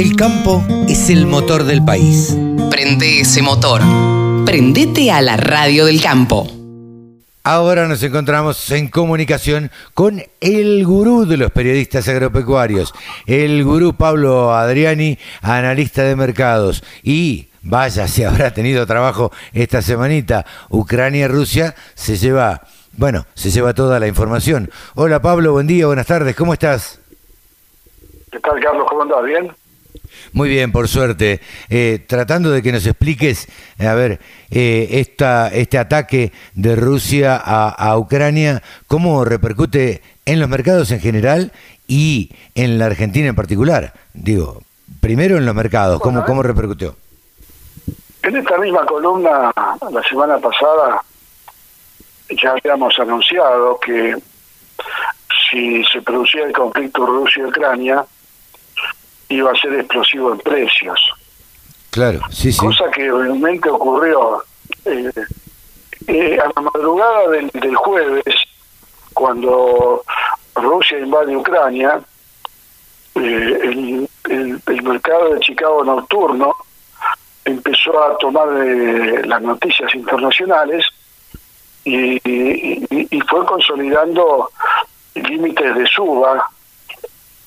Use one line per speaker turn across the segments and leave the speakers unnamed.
El campo es el motor del país.
Prende ese motor. Prendete a la radio del campo.
Ahora nos encontramos en comunicación con el gurú de los periodistas agropecuarios, el gurú Pablo Adriani, analista de mercados. Y vaya, si habrá tenido trabajo esta semanita, Ucrania-Rusia se lleva, bueno, se lleva toda la información. Hola Pablo, buen día, buenas tardes, ¿cómo estás?
¿Qué tal, Carlos? ¿Cómo andás? ¿Bien?
Muy bien, por suerte. Eh, tratando de que nos expliques, eh, a ver, eh, esta, este ataque de Rusia a, Ucrania, ¿cómo repercute en los mercados en general y en la Argentina en particular? Digo, primero en los mercados, ¿cómo, cómo repercutió?
En esta misma columna, la semana pasada, ya habíamos anunciado que si se producía el conflicto Rusia-Ucrania, iba a ser explosivo en precios.
Claro, sí, sí.
Cosa que realmente ocurrió eh, eh, a la madrugada del, jueves, cuando Rusia invade Ucrania, eh, el, el, mercado de Chicago nocturno empezó a tomar las noticias internacionales y, y fue consolidando límites de suba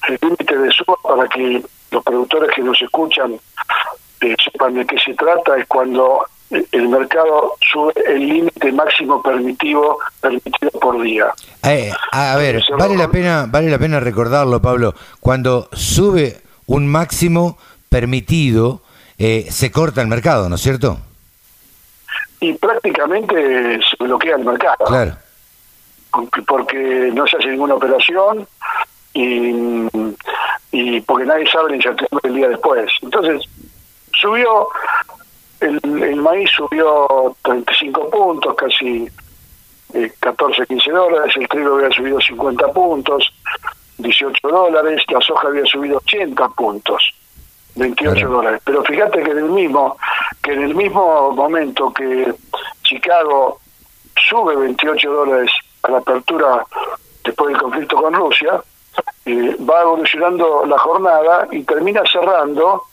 el límite de suba para que los productores que nos escuchan eh, sepan de qué se trata es cuando el mercado sube el límite máximo permitido permitido por día.
Eh, a ver, vale la pena vale la pena recordarlo, Pablo. Cuando sube un máximo permitido, eh, se corta el mercado, ¿no es cierto?
Y prácticamente se bloquea el mercado.
Claro.
Porque no se hace ninguna operación, y, y porque nadie sabe la incertidumbre el día después. Entonces, subió, el, el maíz subió 35 puntos, casi 14, eh, 15 dólares, el trigo había subido 50 puntos, 18 dólares, la soja había subido 80 puntos, 28 dólares. Pero fíjate que en el mismo, que en el mismo momento que Chicago sube 28 dólares a la apertura después del conflicto con Rusia, eh, va evolucionando la jornada y termina cerrando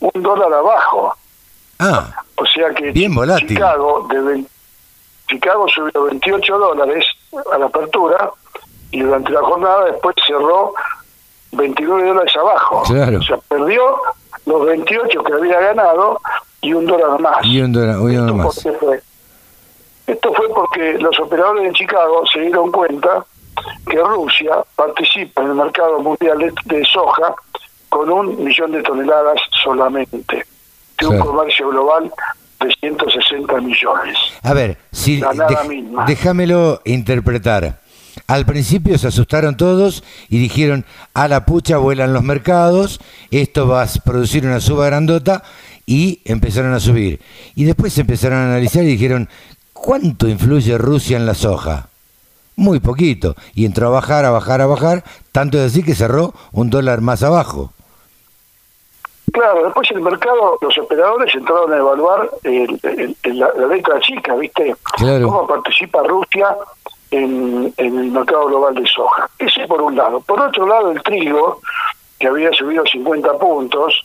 un dólar abajo.
Ah,
o sea que
bien
Chicago, de Chicago subió 28 dólares a la apertura y durante la jornada después cerró 29 dólares abajo.
Claro.
O sea, perdió los 28 que había ganado y un dólar más.
Y un dólar, más.
Esto fue porque los operadores de Chicago se dieron cuenta que Rusia participa en el mercado mundial de, soja con un millón de toneladas solamente, de un comercio global de 160 millones.
A ver, si déjamelo interpretar. Al principio se asustaron todos y dijeron, a la pucha vuelan los mercados, esto va a producir una suba grandota y empezaron a subir. Y después empezaron a analizar y dijeron, ¿cuánto influye Rusia en la soja? Muy poquito, y entró a bajar, a bajar, a bajar, tanto es así que cerró un dólar más abajo.
Claro, después el mercado, los operadores entraron a evaluar la, letra chica, ¿viste? Cómo participa Rusia en, en, el mercado global de soja. Ese por un lado. Por otro lado, el trigo, que había subido 50 puntos,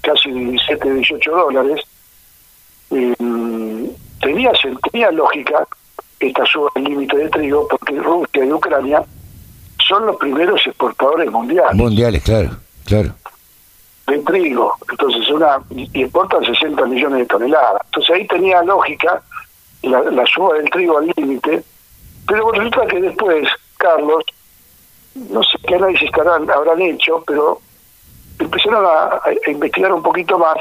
casi 17, 18 dólares, eh, tenía, tenía lógica esta suba el límite de trigo porque Rusia y Ucrania son los primeros exportadores mundiales.
Mundiales, claro, claro.
De trigo. Entonces, una y importan 60 millones de toneladas. Entonces ahí tenía lógica la, suba del trigo al límite, pero resulta que después, Carlos, no sé qué análisis estarán, habrán hecho, pero empezaron a, a investigar un poquito más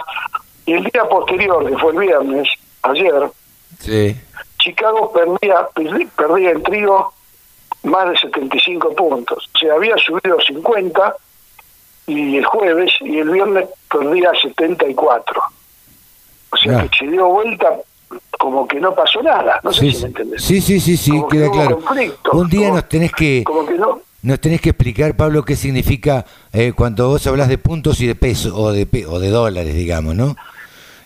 y el día posterior, que fue el viernes, ayer,
sí
Chicago perdía, perdía en trigo más de 75 puntos. O sea, había subido 50 y el jueves y el viernes perdía 74. O sea, que se dio vuelta como que no pasó nada. No sé si me entendés.
Sí, sí, sí, sí, queda claro. Un día nos tenés que... Nos tenés que explicar, Pablo, qué significa eh, cuando vos hablas de puntos y de pesos, o de, o de dólares, digamos, ¿no?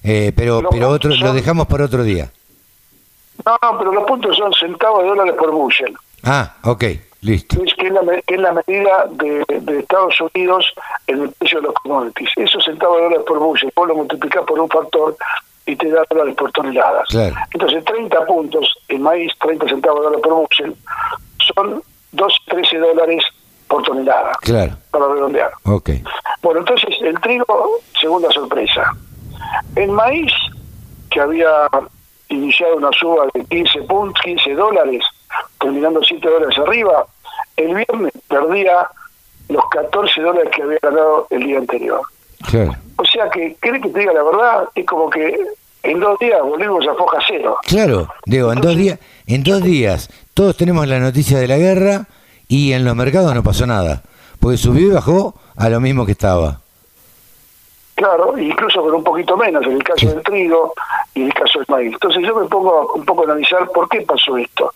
Eh, pero pero otro, lo dejamos para otro día.
No, pero los puntos son centavos de dólares por bushel.
Ah, ok, Listo.
Es que, es la, que es la medida de, de, Estados Unidos en el precio de los commodities. Esos centavos de dólares por bushel, vos lo multiplicás por un factor y te da dólares por toneladas. Entonces, 30 puntos en maíz, 30 centavos de dólares por bushel, son 2, 13 dólares por tonelada.
Claro.
Para redondear.
Ok.
Bueno, entonces, el trigo, segunda sorpresa. El maíz, que había iniciado una suba de 15 puntos, 15 dólares, terminando 7 dólares arriba, el viernes perdía los 14 dólares que había ganado el día anterior. O sea que, ¿cree que te diga la verdad? Es como que en dos días volvimos a foja cero.
Claro, digo, en dos días, en dos días todos tenemos la noticia de la guerra y en los mercados no pasó nada, porque subió y bajó a lo mismo que estaba.
Claro, incluso con un poquito menos en el caso del trigo y en el caso del maíz. Entonces yo me pongo un poco a analizar por qué pasó esto.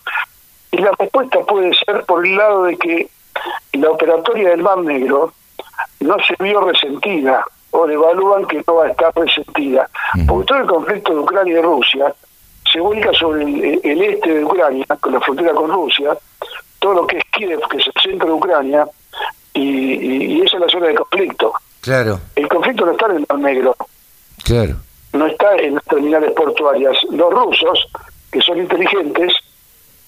Y la respuesta puede ser por el lado de que la operatoria del Mar Negro no se vio resentida o evalúan que no va a estar resentida. Porque todo el conflicto de Ucrania y Rusia se ubica sobre el, este de Ucrania, con la frontera con Rusia, todo lo que es Kiev, que es el centro de Ucrania, y, esa es la zona de conflicto.
Claro.
El conflicto no está en el Mar Negro.
Claro.
No está en las terminales portuarias. Los rusos, que son inteligentes,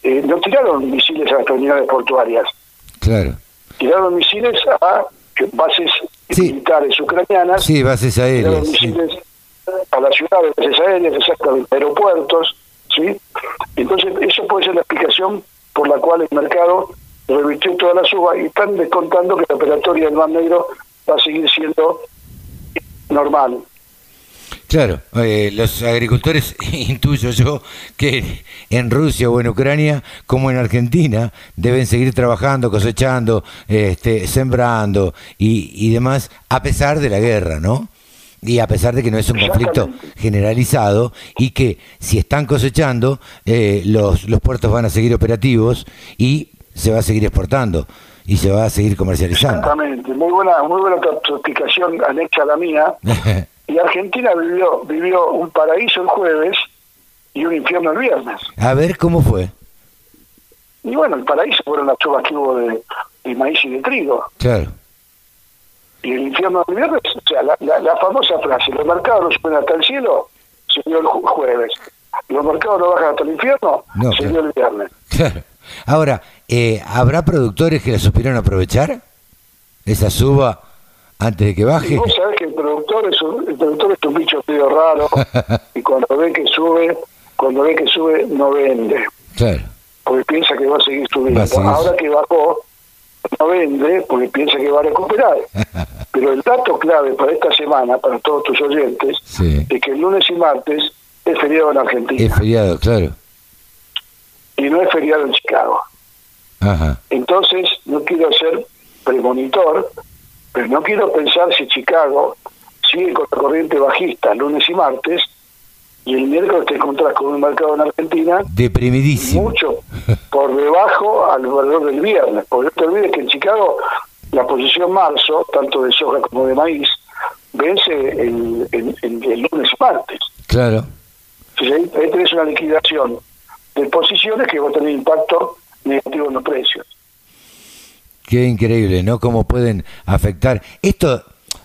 eh, no tiraron misiles a las terminales portuarias.
Claro.
Tiraron misiles a bases militares ucranianas.
Sí, bases aéreas.
A las ciudades, bases aéreas, exactamente, aeropuertos, ¿sí? Entonces, eso puede ser la explicación por la cual el mercado revirtió toda la suba y están descontando que la operatoria del Mar Negro va a seguir siendo normal.
Claro, eh, los agricultores, intuyo yo, que en Rusia o en Ucrania, como en Argentina, deben seguir trabajando, cosechando, este, sembrando y, y demás, a pesar de la guerra, ¿no? y a pesar de que no es un conflicto generalizado y que si están cosechando, eh, los, los puertos van a seguir operativos y se va a seguir exportando y se va a seguir comercializando.
Exactamente, muy buena, muy buena explicación anexa a la mía. Y Argentina vivió, vivió un paraíso el jueves y un infierno el viernes.
A ver, ¿cómo fue?
Y bueno, el paraíso fueron las chubas que hubo de, maíz y de trigo.
Claro.
Y el infierno del viernes, o sea, la, la, famosa frase, los mercados no suben hasta el cielo, se dio el jueves. Los mercados no bajan hasta el infierno, se dio el viernes.
Claro. Ahora, eh, ¿habrá productores que la supieron aprovechar? Esa suba antes de que baje.
vos sabés que el productor es un, el productor es un bicho medio raro y cuando ve que sube, cuando ve que sube no vende.
Claro.
Porque piensa que va a seguir subiendo. Ahora que bajó no vende porque piensa que va a recuperar. Pero el dato clave para esta semana, para todos tus oyentes, es que el lunes y martes es feriado en Argentina.
Es feriado, claro.
Y no es feriado en Chicago. Ajá. Entonces, no quiero ser premonitor, pero no quiero pensar si Chicago sigue con la corriente bajista lunes y martes y el miércoles te encontrás con un mercado en Argentina
deprimidísimo.
mucho por debajo al valor del viernes. Porque no te olvides que en Chicago la posición marzo tanto de soja como de maíz vence el, el, lunes y martes.
Claro.
Entonces ahí, tenés una liquidación de posiciones que va a tener impacto negativo en los precios
Qué increíble, ¿no? Cómo pueden afectar. Esto,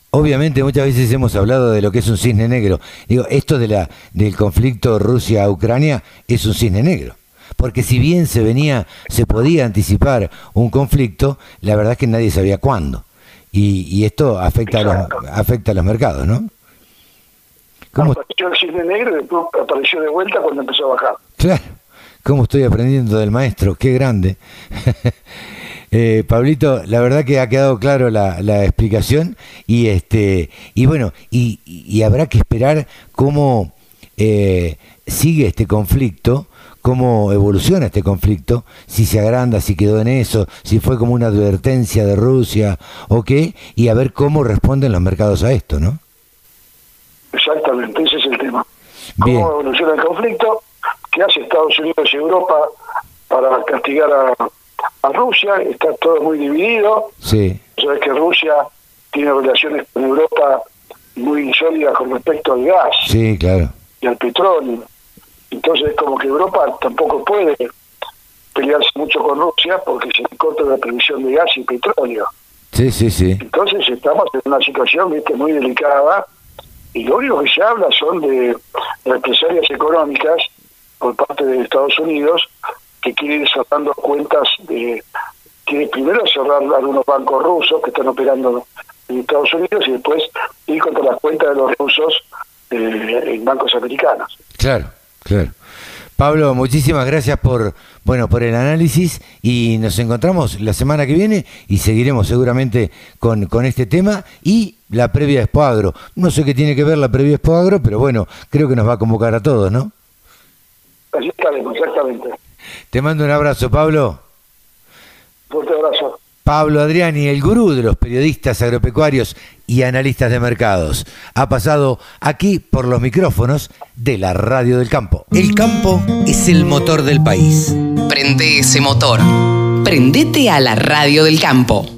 obviamente, muchas veces hemos hablado de lo que es un cisne negro. Digo, esto de la, del conflicto Rusia-Ucrania es un cisne negro. Porque si bien se venía, se podía anticipar un conflicto, la verdad es que nadie sabía cuándo. Y, esto afecta a, los, afecta a los mercados, ¿no?
¿Cómo? Apareció el cisne negro y después apareció de vuelta cuando empezó a bajar.
Claro. ¿Cómo estoy aprendiendo del maestro? Qué grande. Eh, Pablito, la verdad que ha quedado claro la, explicación y este y bueno y, habrá que esperar cómo eh, sigue este conflicto, cómo evoluciona este conflicto, si se agranda, si quedó en eso, si fue como una advertencia de Rusia o qué, y a ver cómo responden los mercados a esto, ¿no?
Exactamente, ese es el tema. ¿Cómo evoluciona el conflicto? ¿Qué hace Estados Unidos y Europa para castigar a, a Rusia, está todo muy dividido.
Sí.
Sabes que Rusia tiene relaciones con Europa muy sólidas con respecto al gas.
Sí, claro.
Y al petróleo. Entonces, como que Europa tampoco puede pelearse mucho con Rusia porque se corta la provisión de gas y petróleo.
Sí, sí, sí.
Entonces estamos en una situación ¿viste? muy delicada y lo único que se habla son de represalias económicas por parte de Estados Unidos que quiere ir cerrando cuentas de que primero cerrar algunos bancos rusos que están operando en Estados Unidos y después ir contra las cuentas de los rusos eh, en bancos americanos.
Claro, claro. Pablo, muchísimas gracias por bueno por el análisis y nos encontramos la semana que viene y seguiremos seguramente con, con este tema y la previa Expo Agro. No sé qué tiene que ver la previa Expo Agro, pero bueno, creo que nos va a convocar a todos, ¿no?
Así estaremos, exactamente.
Te mando un abrazo, Pablo.
Fuerte abrazo.
Pablo Adriani, el gurú de los periodistas agropecuarios y analistas de mercados, ha pasado aquí por los micrófonos de la Radio del Campo.
El campo es el motor del país. Prende ese motor. Prendete a la Radio del Campo.